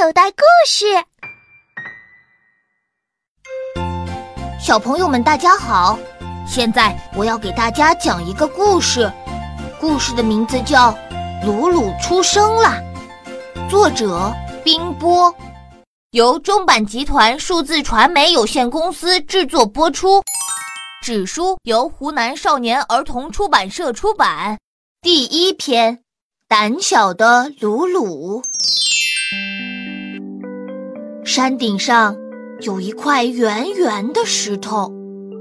口袋故事。小朋友们，大家好！现在我要给大家讲一个故事，故事的名字叫《鲁鲁出生了》，作者冰波，由中版集团数字传媒有限公司制作播出。纸书由湖南少年儿童出版社出版。第一篇，胆小的鲁鲁。山顶上有一块圆圆的石头，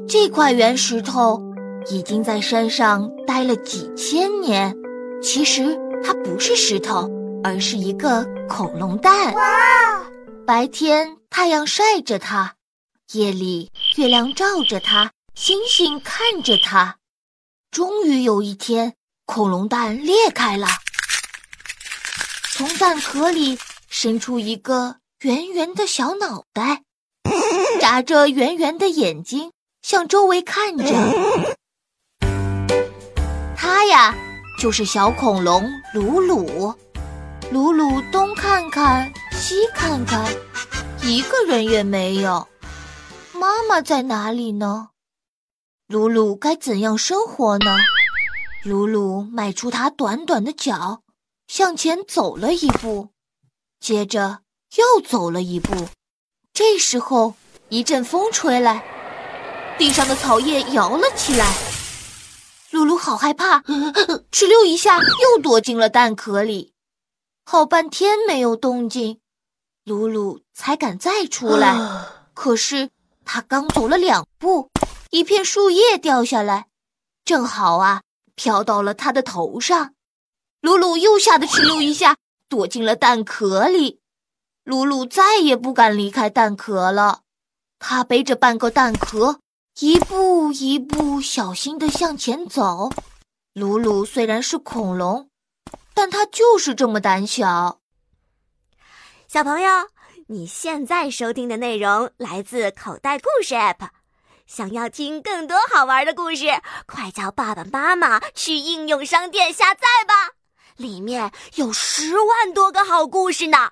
这块圆石头已经在山上待了几千年。其实它不是石头，而是一个恐龙蛋。哇！白天太阳晒着它，夜里月亮照着它。星星看着它，终于有一天，恐龙蛋裂开了，从蛋壳里伸出一个圆圆的小脑袋，眨着圆圆的眼睛，向周围看着。他呀，就是小恐龙鲁鲁。鲁鲁东看看，西看看，一个人也没有。妈妈在哪里呢？鲁鲁该怎样生活呢？鲁鲁迈出他短短的脚，向前走了一步，接着又走了一步。这时候，一阵风吹来，地上的草叶摇了起来。鲁鲁好害怕，哧溜一下又躲进了蛋壳里。好半天没有动静，鲁鲁才敢再出来。可是他刚走了两步。一片树叶掉下来，正好啊，飘到了他的头上。鲁鲁又吓得哧溜一下，躲进了蛋壳里。鲁鲁再也不敢离开蛋壳了。他背着半个蛋壳，一步一步小心地向前走。鲁鲁虽然是恐龙，但他就是这么胆小。小朋友，你现在收听的内容来自口袋故事 App。想要听更多好玩的故事，快叫爸爸妈妈去应用商店下载吧，里面有十万多个好故事呢。